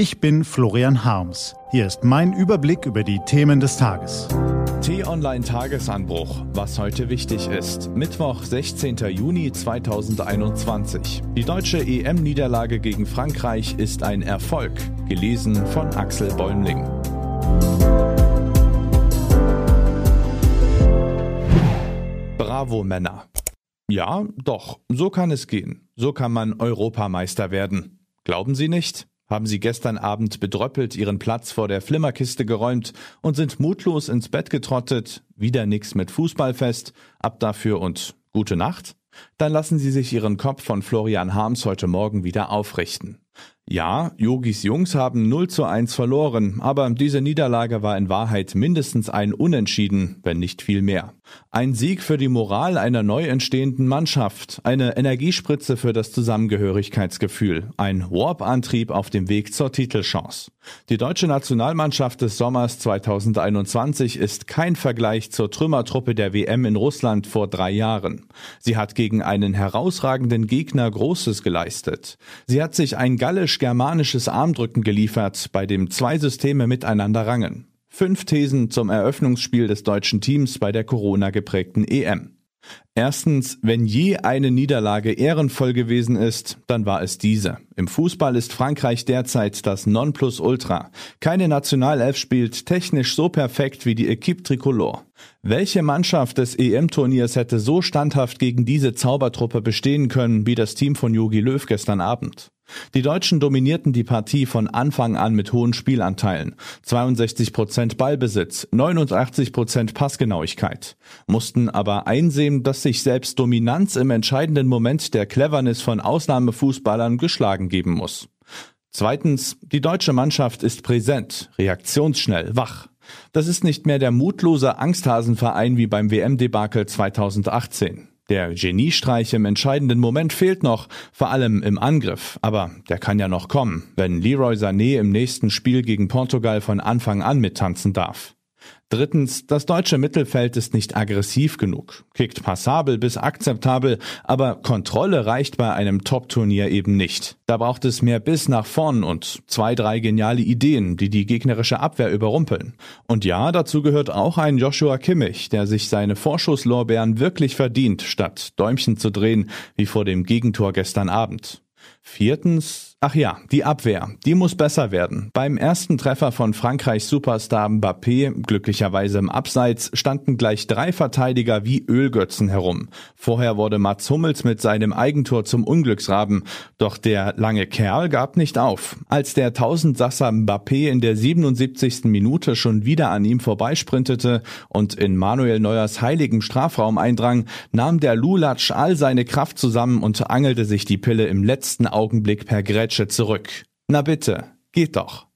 Ich bin Florian Harms. Hier ist mein Überblick über die Themen des Tages. T-Online Tagesanbruch, was heute wichtig ist. Mittwoch, 16. Juni 2021. Die deutsche EM-Niederlage gegen Frankreich ist ein Erfolg. Gelesen von Axel Bäumling. Bravo Männer. Ja, doch, so kann es gehen. So kann man Europameister werden. Glauben Sie nicht? Haben Sie gestern Abend bedröppelt Ihren Platz vor der Flimmerkiste geräumt und sind mutlos ins Bett getrottet, wieder nix mit Fußballfest, ab dafür und gute Nacht? Dann lassen Sie sich Ihren Kopf von Florian Harms heute Morgen wieder aufrichten. Ja, Yogis Jungs haben 0 zu 1 verloren, aber diese Niederlage war in Wahrheit mindestens ein Unentschieden, wenn nicht viel mehr. Ein Sieg für die Moral einer neu entstehenden Mannschaft, eine Energiespritze für das Zusammengehörigkeitsgefühl, ein Warp-Antrieb auf dem Weg zur Titelchance. Die deutsche Nationalmannschaft des Sommers 2021 ist kein Vergleich zur Trümmertruppe der WM in Russland vor drei Jahren. Sie hat gegen einen herausragenden Gegner Großes geleistet. Sie hat sich ein gallisch-germanisches Armdrücken geliefert, bei dem zwei Systeme miteinander rangen. Fünf Thesen zum Eröffnungsspiel des deutschen Teams bei der Corona geprägten EM. Erstens, wenn je eine Niederlage ehrenvoll gewesen ist, dann war es diese. Im Fußball ist Frankreich derzeit das Nonplusultra. Keine Nationalelf spielt technisch so perfekt wie die Equipe Tricolore. Welche Mannschaft des EM-Turniers hätte so standhaft gegen diese Zaubertruppe bestehen können wie das Team von Jogi Löw gestern Abend? Die Deutschen dominierten die Partie von Anfang an mit hohen Spielanteilen. 62 Prozent Ballbesitz, 89 Prozent Passgenauigkeit. Mussten aber einsehen, dass sich selbst Dominanz im entscheidenden Moment der Cleverness von Ausnahmefußballern geschlagen geben muss. Zweitens, die deutsche Mannschaft ist präsent, reaktionsschnell, wach. Das ist nicht mehr der mutlose Angsthasenverein wie beim WM-Debakel 2018. Der Geniestreich im entscheidenden Moment fehlt noch, vor allem im Angriff, aber der kann ja noch kommen, wenn Leroy Sané im nächsten Spiel gegen Portugal von Anfang an mittanzen darf. Drittens, das deutsche Mittelfeld ist nicht aggressiv genug, kickt passabel bis akzeptabel, aber Kontrolle reicht bei einem Top-Turnier eben nicht. Da braucht es mehr Biss nach vorn und zwei, drei geniale Ideen, die die gegnerische Abwehr überrumpeln. Und ja, dazu gehört auch ein Joshua Kimmich, der sich seine Vorschusslorbeeren wirklich verdient, statt Däumchen zu drehen, wie vor dem Gegentor gestern Abend. Viertens, ach ja, die Abwehr, die muss besser werden. Beim ersten Treffer von Frankreichs Superstar Mbappé, glücklicherweise im Abseits, standen gleich drei Verteidiger wie Ölgötzen herum. Vorher wurde Mats Hummels mit seinem Eigentor zum Unglücksraben, doch der lange Kerl gab nicht auf. Als der Tausendsasser Mbappé in der 77. Minute schon wieder an ihm vorbeisprintete und in Manuel Neuers heiligen Strafraum eindrang, nahm der Lulatsch all seine Kraft zusammen und angelte sich die Pille im letzten Augenblick per Grätsche zurück. Na bitte, geht doch.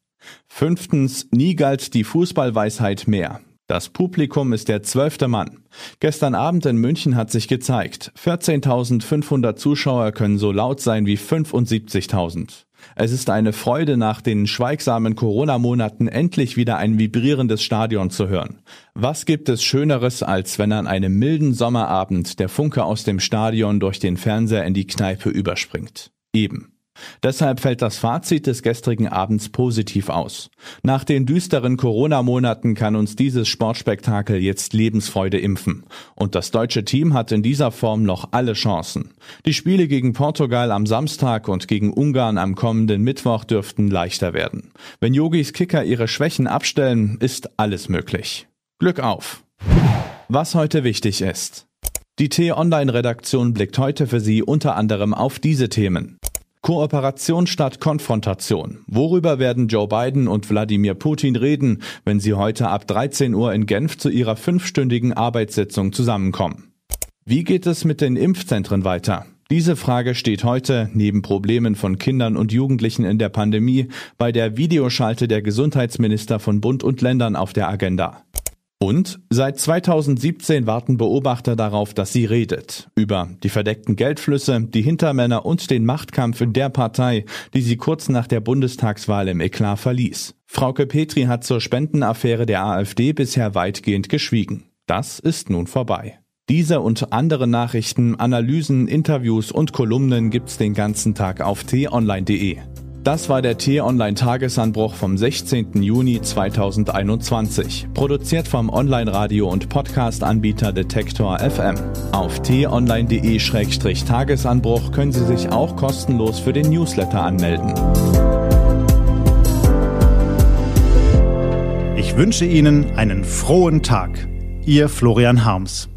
Fünftens, nie galt die Fußballweisheit mehr. Das Publikum ist der zwölfte Mann. Gestern Abend in München hat sich gezeigt, 14.500 Zuschauer können so laut sein wie 75.000. Es ist eine Freude, nach den schweigsamen Corona-Monaten endlich wieder ein vibrierendes Stadion zu hören. Was gibt es Schöneres, als wenn an einem milden Sommerabend der Funke aus dem Stadion durch den Fernseher in die Kneipe überspringt? Eben. Deshalb fällt das Fazit des gestrigen Abends positiv aus. Nach den düsteren Corona-Monaten kann uns dieses Sportspektakel jetzt Lebensfreude impfen. Und das deutsche Team hat in dieser Form noch alle Chancen. Die Spiele gegen Portugal am Samstag und gegen Ungarn am kommenden Mittwoch dürften leichter werden. Wenn Yogis Kicker ihre Schwächen abstellen, ist alles möglich. Glück auf! Was heute wichtig ist. Die T-Online-Redaktion blickt heute für Sie unter anderem auf diese Themen. Kooperation statt Konfrontation. Worüber werden Joe Biden und Wladimir Putin reden, wenn sie heute ab 13 Uhr in Genf zu ihrer fünfstündigen Arbeitssitzung zusammenkommen? Wie geht es mit den Impfzentren weiter? Diese Frage steht heute neben Problemen von Kindern und Jugendlichen in der Pandemie bei der Videoschalte der Gesundheitsminister von Bund und Ländern auf der Agenda. Und seit 2017 warten Beobachter darauf, dass sie redet. Über die verdeckten Geldflüsse, die Hintermänner und den Machtkampf in der Partei, die sie kurz nach der Bundestagswahl im Eklat verließ. Frauke Petri hat zur Spendenaffäre der AfD bisher weitgehend geschwiegen. Das ist nun vorbei. Diese und andere Nachrichten, Analysen, Interviews und Kolumnen gibt's den ganzen Tag auf t-online.de. Das war der T-Online-Tagesanbruch vom 16. Juni 2021. Produziert vom Online-Radio- und Podcast-Anbieter Detektor FM. Auf t-online.de-tagesanbruch können Sie sich auch kostenlos für den Newsletter anmelden. Ich wünsche Ihnen einen frohen Tag. Ihr Florian Harms.